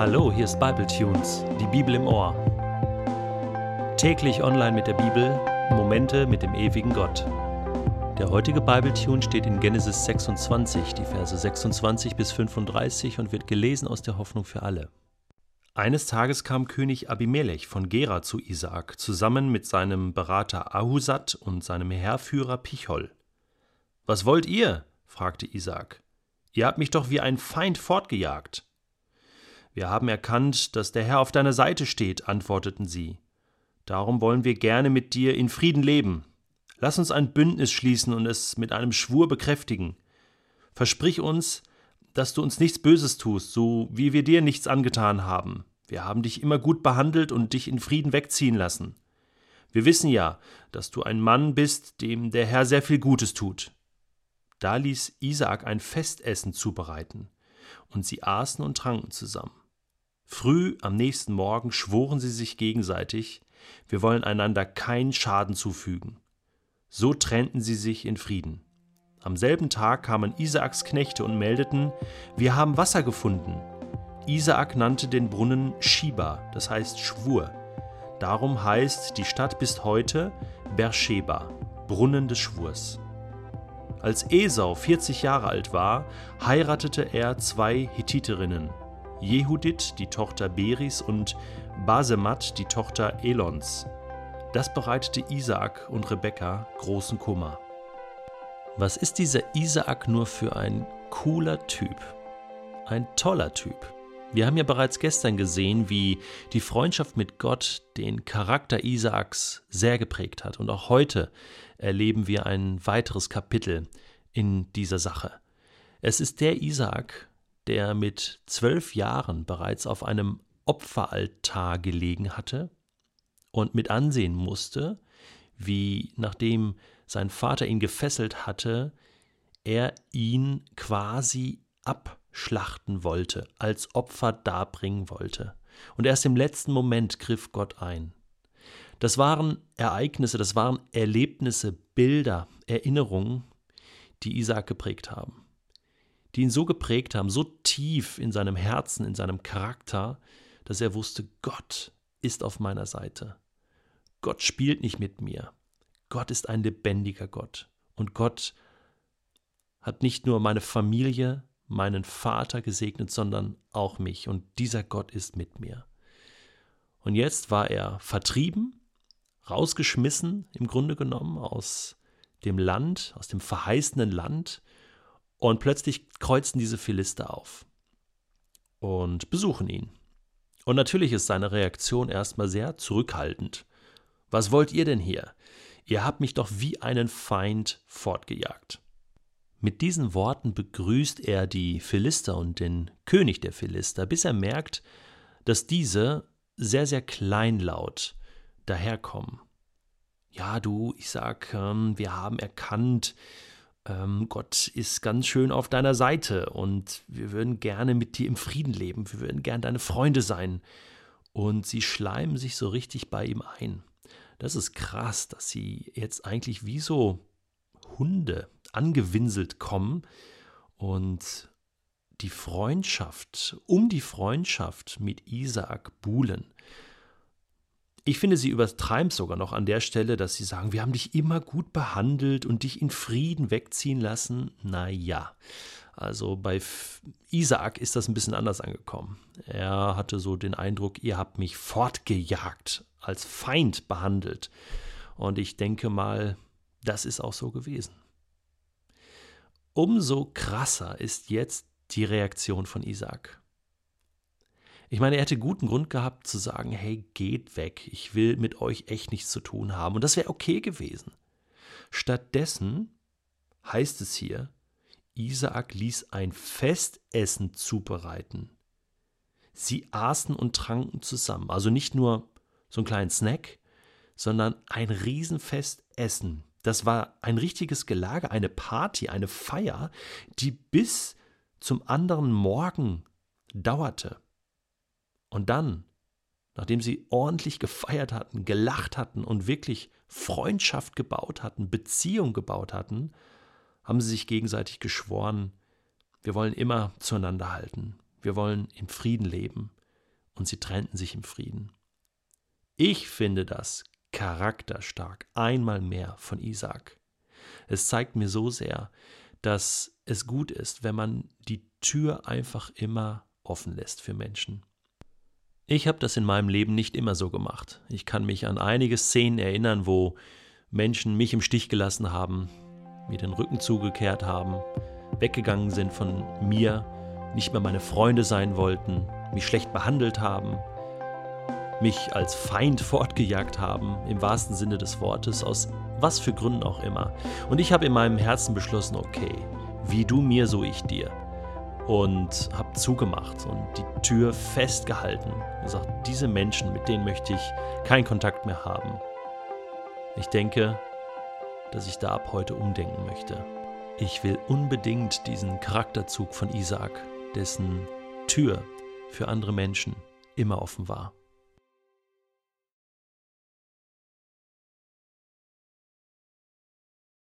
Hallo, hier ist Bible Tunes, die Bibel im Ohr. Täglich online mit der Bibel, Momente mit dem ewigen Gott. Der heutige Bible Tune steht in Genesis 26, die Verse 26 bis 35 und wird gelesen aus der Hoffnung für alle. Eines Tages kam König Abimelech von Gera zu Isaak, zusammen mit seinem Berater Ahusat und seinem Heerführer Pichol. Was wollt ihr? fragte Isaak. Ihr habt mich doch wie ein Feind fortgejagt. Wir haben erkannt, dass der Herr auf deiner Seite steht, antworteten sie. Darum wollen wir gerne mit dir in Frieden leben. Lass uns ein Bündnis schließen und es mit einem Schwur bekräftigen. Versprich uns, dass du uns nichts Böses tust, so wie wir dir nichts angetan haben. Wir haben dich immer gut behandelt und dich in Frieden wegziehen lassen. Wir wissen ja, dass du ein Mann bist, dem der Herr sehr viel Gutes tut. Da ließ Isaak ein Festessen zubereiten, und sie aßen und tranken zusammen. Früh am nächsten Morgen schworen sie sich gegenseitig, wir wollen einander keinen Schaden zufügen. So trennten sie sich in Frieden. Am selben Tag kamen Isaaks Knechte und meldeten, wir haben Wasser gefunden. Isaak nannte den Brunnen Shiba, das heißt Schwur. Darum heißt die Stadt bis heute Beersheba, Brunnen des Schwurs. Als Esau 40 Jahre alt war, heiratete er zwei Hethiterinnen, Jehudit, die Tochter Beris, und Basemat, die Tochter Elons. Das bereitete Isaak und Rebekka großen Kummer. Was ist dieser Isaak nur für ein cooler Typ? Ein toller Typ. Wir haben ja bereits gestern gesehen, wie die Freundschaft mit Gott den Charakter Isaaks sehr geprägt hat. Und auch heute erleben wir ein weiteres Kapitel in dieser Sache. Es ist der Isaak, der mit zwölf Jahren bereits auf einem Opferaltar gelegen hatte und mit ansehen musste, wie nachdem sein Vater ihn gefesselt hatte, er ihn quasi abschlachten wollte, als Opfer darbringen wollte. Und erst im letzten Moment griff Gott ein. Das waren Ereignisse, das waren Erlebnisse, Bilder, Erinnerungen, die Isaac geprägt haben die ihn so geprägt haben, so tief in seinem Herzen, in seinem Charakter, dass er wusste, Gott ist auf meiner Seite. Gott spielt nicht mit mir. Gott ist ein lebendiger Gott. Und Gott hat nicht nur meine Familie, meinen Vater gesegnet, sondern auch mich. Und dieser Gott ist mit mir. Und jetzt war er vertrieben, rausgeschmissen, im Grunde genommen, aus dem Land, aus dem verheißenen Land, und plötzlich kreuzen diese Philister auf und besuchen ihn. Und natürlich ist seine Reaktion erstmal sehr zurückhaltend. Was wollt ihr denn hier? Ihr habt mich doch wie einen Feind fortgejagt. Mit diesen Worten begrüßt er die Philister und den König der Philister, bis er merkt, dass diese sehr, sehr kleinlaut daherkommen. Ja, du, ich sag, ähm, wir haben erkannt, Gott ist ganz schön auf deiner Seite und wir würden gerne mit dir im Frieden leben, wir würden gerne deine Freunde sein. Und sie schleimen sich so richtig bei ihm ein. Das ist krass, dass sie jetzt eigentlich wie so Hunde angewinselt kommen und die Freundschaft, um die Freundschaft mit Isaak buhlen. Ich finde, sie übertreiben es sogar noch an der Stelle, dass sie sagen, wir haben dich immer gut behandelt und dich in Frieden wegziehen lassen. Naja, also bei Isaak ist das ein bisschen anders angekommen. Er hatte so den Eindruck, ihr habt mich fortgejagt, als Feind behandelt. Und ich denke mal, das ist auch so gewesen. Umso krasser ist jetzt die Reaktion von Isaak. Ich meine, er hätte guten Grund gehabt zu sagen, hey, geht weg, ich will mit euch echt nichts zu tun haben. Und das wäre okay gewesen. Stattdessen heißt es hier, Isaak ließ ein Festessen zubereiten. Sie aßen und tranken zusammen. Also nicht nur so einen kleinen Snack, sondern ein Riesenfestessen. Das war ein richtiges Gelage, eine Party, eine Feier, die bis zum anderen Morgen dauerte. Und dann, nachdem sie ordentlich gefeiert hatten, gelacht hatten und wirklich Freundschaft gebaut hatten, Beziehung gebaut hatten, haben sie sich gegenseitig geschworen, wir wollen immer zueinander halten, wir wollen in Frieden leben, und sie trennten sich im Frieden. Ich finde das charakterstark, einmal mehr von Isaac. Es zeigt mir so sehr, dass es gut ist, wenn man die Tür einfach immer offen lässt für Menschen. Ich habe das in meinem Leben nicht immer so gemacht. Ich kann mich an einige Szenen erinnern, wo Menschen mich im Stich gelassen haben, mir den Rücken zugekehrt haben, weggegangen sind von mir, nicht mehr meine Freunde sein wollten, mich schlecht behandelt haben, mich als Feind fortgejagt haben, im wahrsten Sinne des Wortes, aus was für Gründen auch immer. Und ich habe in meinem Herzen beschlossen, okay, wie du mir, so ich dir. Und habe zugemacht und die Tür festgehalten und gesagt, diese Menschen, mit denen möchte ich keinen Kontakt mehr haben. Ich denke, dass ich da ab heute umdenken möchte. Ich will unbedingt diesen Charakterzug von Isaac, dessen Tür für andere Menschen immer offen war.